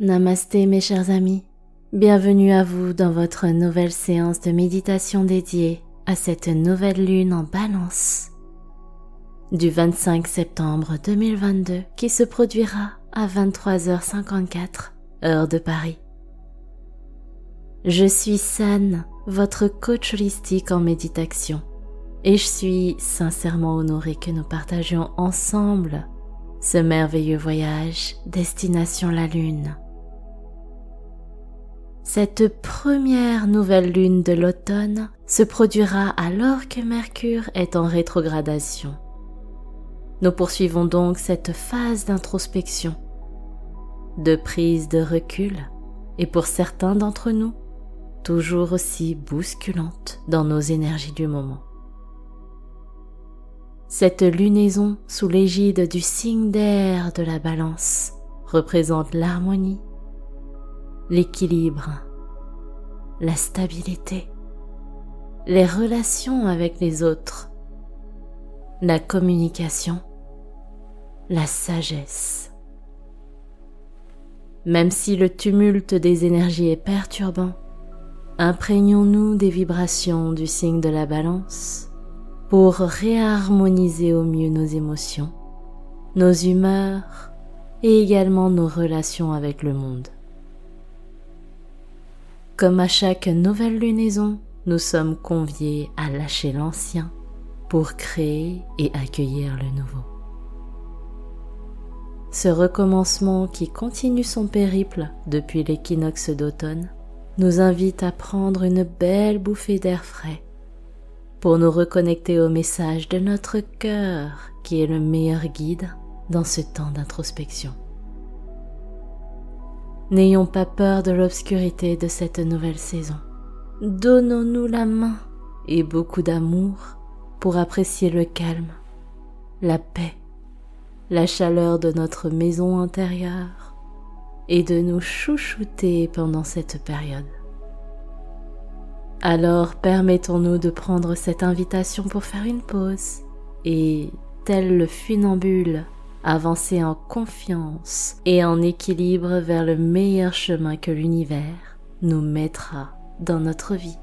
Namasté mes chers amis, bienvenue à vous dans votre nouvelle séance de méditation dédiée à cette nouvelle lune en balance du 25 septembre 2022 qui se produira à 23h54 heure de Paris. Je suis San, votre coach holistique en méditation, et je suis sincèrement honorée que nous partagions ensemble ce merveilleux voyage destination la Lune. Cette première nouvelle lune de l'automne se produira alors que Mercure est en rétrogradation. Nous poursuivons donc cette phase d'introspection, de prise de recul et pour certains d'entre nous, toujours aussi bousculante dans nos énergies du moment. Cette lunaison sous l'égide du signe d'air de la balance représente l'harmonie l'équilibre, la stabilité, les relations avec les autres, la communication, la sagesse. Même si le tumulte des énergies est perturbant, imprégnons-nous des vibrations du signe de la balance pour réharmoniser au mieux nos émotions, nos humeurs et également nos relations avec le monde. Comme à chaque nouvelle lunaison, nous sommes conviés à lâcher l'ancien pour créer et accueillir le nouveau. Ce recommencement qui continue son périple depuis l'équinoxe d'automne nous invite à prendre une belle bouffée d'air frais pour nous reconnecter au message de notre cœur qui est le meilleur guide dans ce temps d'introspection. N'ayons pas peur de l'obscurité de cette nouvelle saison. Donnons-nous la main et beaucoup d'amour pour apprécier le calme, la paix, la chaleur de notre maison intérieure et de nous chouchouter pendant cette période. Alors permettons-nous de prendre cette invitation pour faire une pause et, tel le funambule avancer en confiance et en équilibre vers le meilleur chemin que l'univers nous mettra dans notre vie.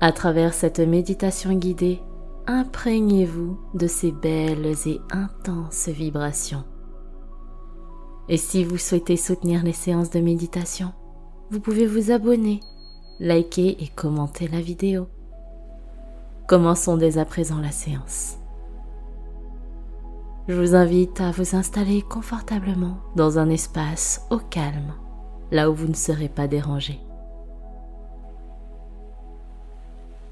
À travers cette méditation guidée, imprégnez-vous de ces belles et intenses vibrations. Et si vous souhaitez soutenir les séances de méditation, vous pouvez vous abonner, liker et commenter la vidéo. Commençons dès à présent la séance. Je vous invite à vous installer confortablement dans un espace au calme, là où vous ne serez pas dérangé.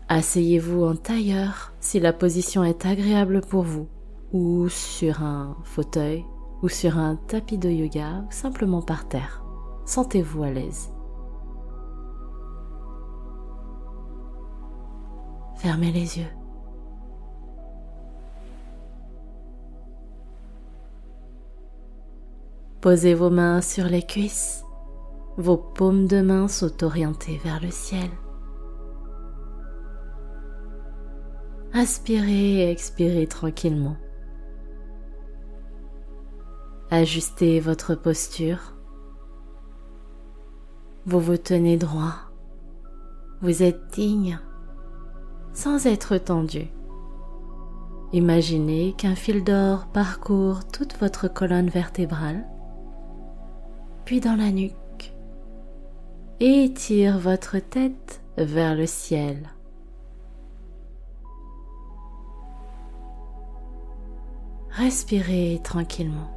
Asseyez-vous en tailleur si la position est agréable pour vous, ou sur un fauteuil, ou sur un tapis de yoga, ou simplement par terre. Sentez-vous à l'aise. Fermez les yeux. Posez vos mains sur les cuisses, vos paumes de main sont orientées vers le ciel. Inspirez et expirez tranquillement. Ajustez votre posture. Vous vous tenez droit. Vous êtes digne sans être tendu. Imaginez qu'un fil d'or parcourt toute votre colonne vertébrale puis dans la nuque. Et étire votre tête vers le ciel. Respirez tranquillement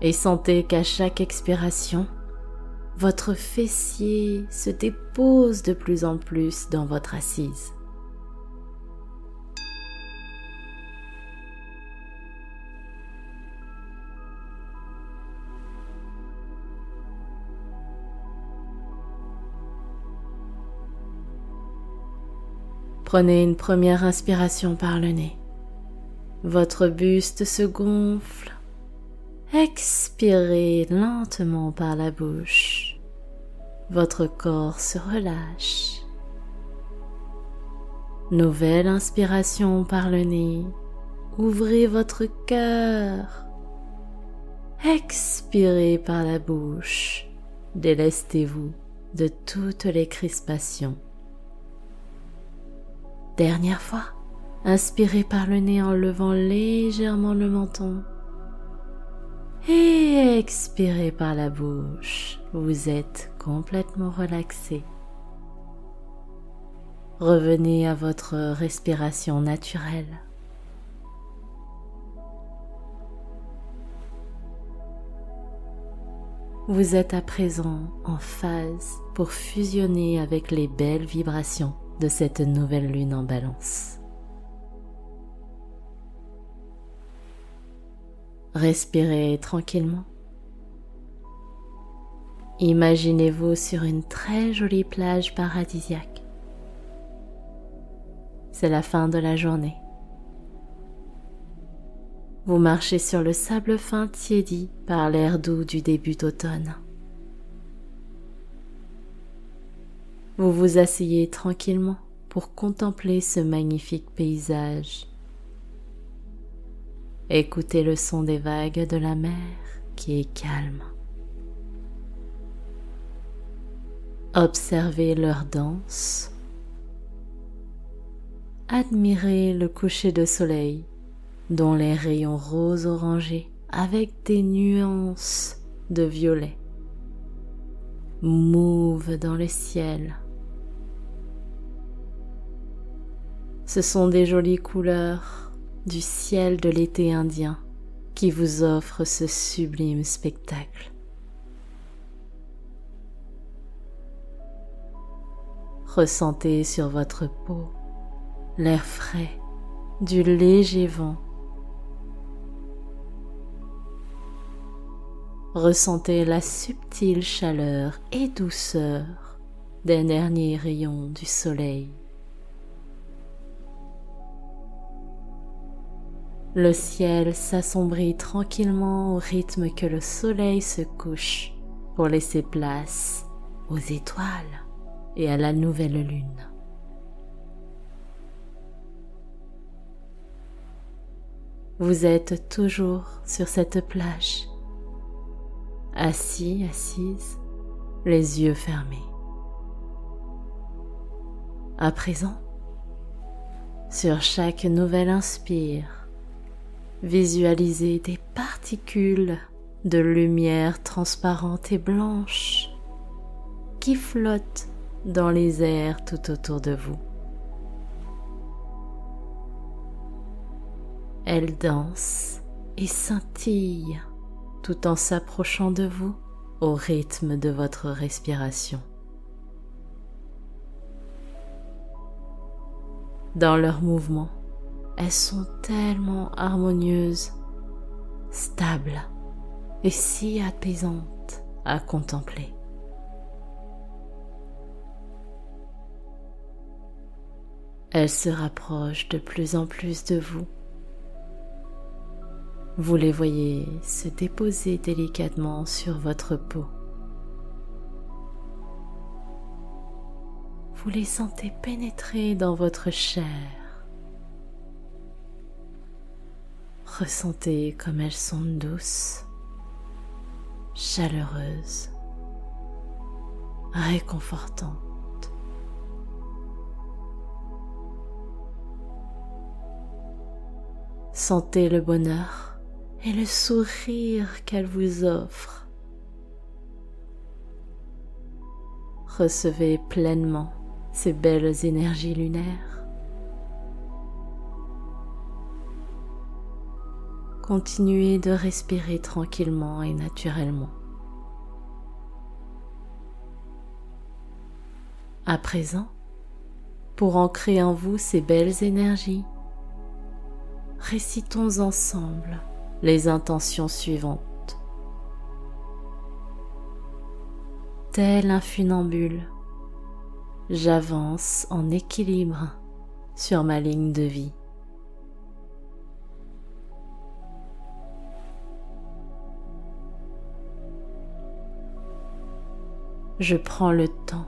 et sentez qu'à chaque expiration, votre fessier se dépose de plus en plus dans votre assise. Prenez une première inspiration par le nez. Votre buste se gonfle. Expirez lentement par la bouche. Votre corps se relâche. Nouvelle inspiration par le nez. Ouvrez votre cœur. Expirez par la bouche. Délestez-vous de toutes les crispations. Dernière fois, inspirez par le nez en levant légèrement le menton. Et expirez par la bouche. Vous êtes complètement relaxé. Revenez à votre respiration naturelle. Vous êtes à présent en phase pour fusionner avec les belles vibrations de cette nouvelle lune en balance. Respirez tranquillement. Imaginez-vous sur une très jolie plage paradisiaque. C'est la fin de la journée. Vous marchez sur le sable fin tiédi par l'air doux du début d'automne. Vous vous asseyez tranquillement pour contempler ce magnifique paysage Écoutez le son des vagues de la mer qui est calme. Observez leur danse. Admirez le coucher de soleil dont les rayons roses orangés avec des nuances de violet mouvent dans le ciel. Ce sont des jolies couleurs du ciel de l'été indien qui vous offre ce sublime spectacle. Ressentez sur votre peau l'air frais du léger vent. Ressentez la subtile chaleur et douceur des derniers rayons du soleil. Le ciel s'assombrit tranquillement au rythme que le soleil se couche pour laisser place aux étoiles et à la nouvelle lune. Vous êtes toujours sur cette plage, assis, assise, les yeux fermés. À présent, sur chaque nouvelle inspire, Visualisez des particules de lumière transparente et blanche qui flottent dans les airs tout autour de vous. Elles dansent et scintillent tout en s'approchant de vous au rythme de votre respiration. Dans leur mouvement, elles sont tellement harmonieuses, stables et si apaisantes à contempler. Elles se rapprochent de plus en plus de vous. Vous les voyez se déposer délicatement sur votre peau. Vous les sentez pénétrer dans votre chair Ressentez comme elles sont douces, chaleureuses, réconfortantes. Sentez le bonheur et le sourire qu'elles vous offrent. Recevez pleinement ces belles énergies lunaires. Continuez de respirer tranquillement et naturellement. À présent, pour ancrer en vous ces belles énergies, récitons ensemble les intentions suivantes. Tel un funambule, j'avance en équilibre sur ma ligne de vie. je prends le temps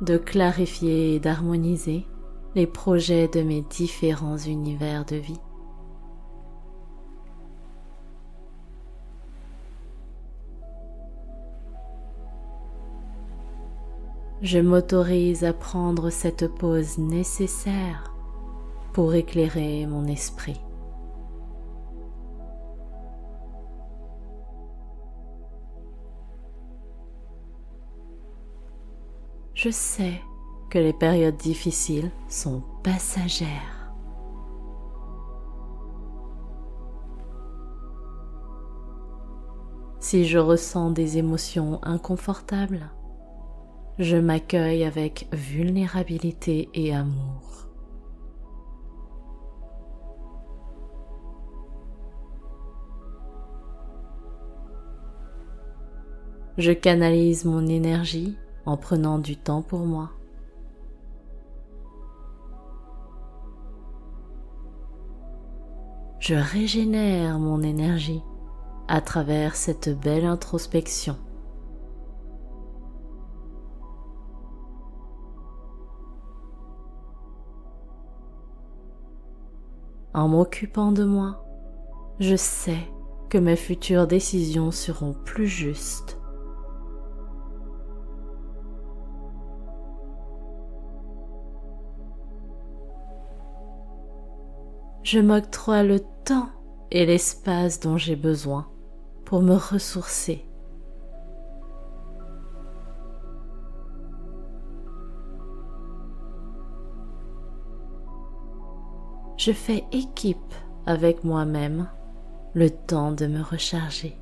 de clarifier et d'harmoniser les projets de mes différents univers de vie. Je m'autorise à prendre cette pause nécessaire pour éclairer mon esprit. Je sais que les périodes difficiles sont passagères. Si je ressens des émotions inconfortables, je m'accueille avec vulnérabilité et amour. Je canalise mon énergie en prenant du temps pour moi. Je régénère mon énergie à travers cette belle introspection. En m'occupant de moi, je sais que mes futures décisions seront plus justes je m'octroie le temps et l'espace dont j'ai besoin pour me ressourcer. Je fais équipe avec moi-même le temps de me recharger.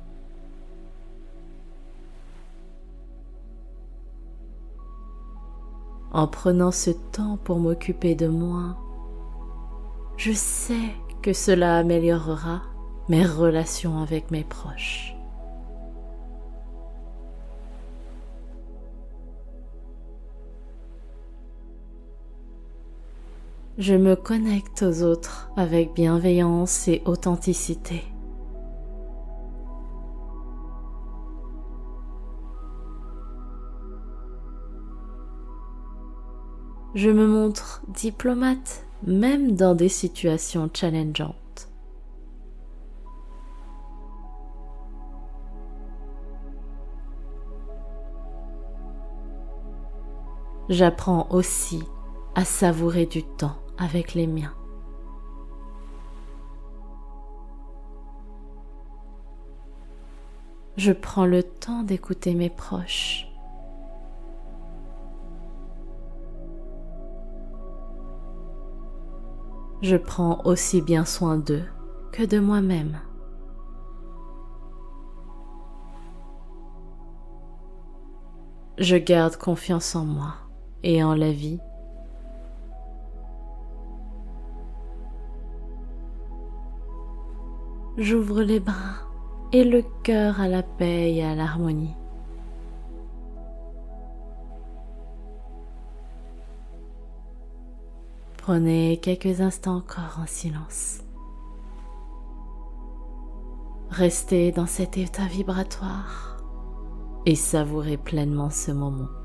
En prenant ce temps pour m'occuper de moi, je sais que cela améliorera mes relations avec mes proches. Je me connecte aux autres avec bienveillance et authenticité. Je me montre diplomate même dans des situations challengeantes. J'apprends aussi à savourer du temps avec les miens. Je prends le temps d'écouter mes proches je prends aussi bien soin d'eux que de moi-même. Je garde confiance en moi et en la vie. J'ouvre les bras et le cœur à la paix et à l'harmonie. Prenez quelques instants encore en silence. Restez dans cet état vibratoire et savourez pleinement ce moment.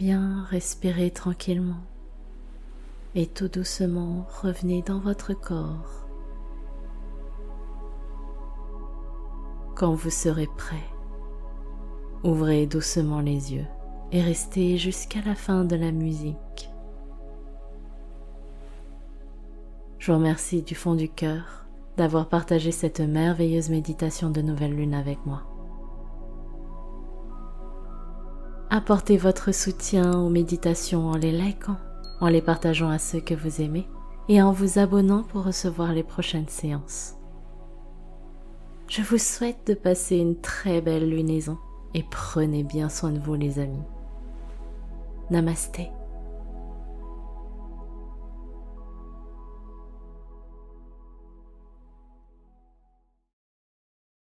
bien respirez tranquillement et tout doucement revenez dans votre corps. Quand vous serez prêt, ouvrez doucement les yeux et restez jusqu'à la fin de la musique. Je vous remercie du fond du cœur d'avoir partagé cette merveilleuse méditation de nouvelle lune avec moi. Apportez votre soutien aux méditations en les likant, en les partageant à ceux que vous aimez et en vous abonnant pour recevoir les prochaines séances. Je vous souhaite de passer une très belle lunaison et prenez bien soin de vous les amis. Namasté.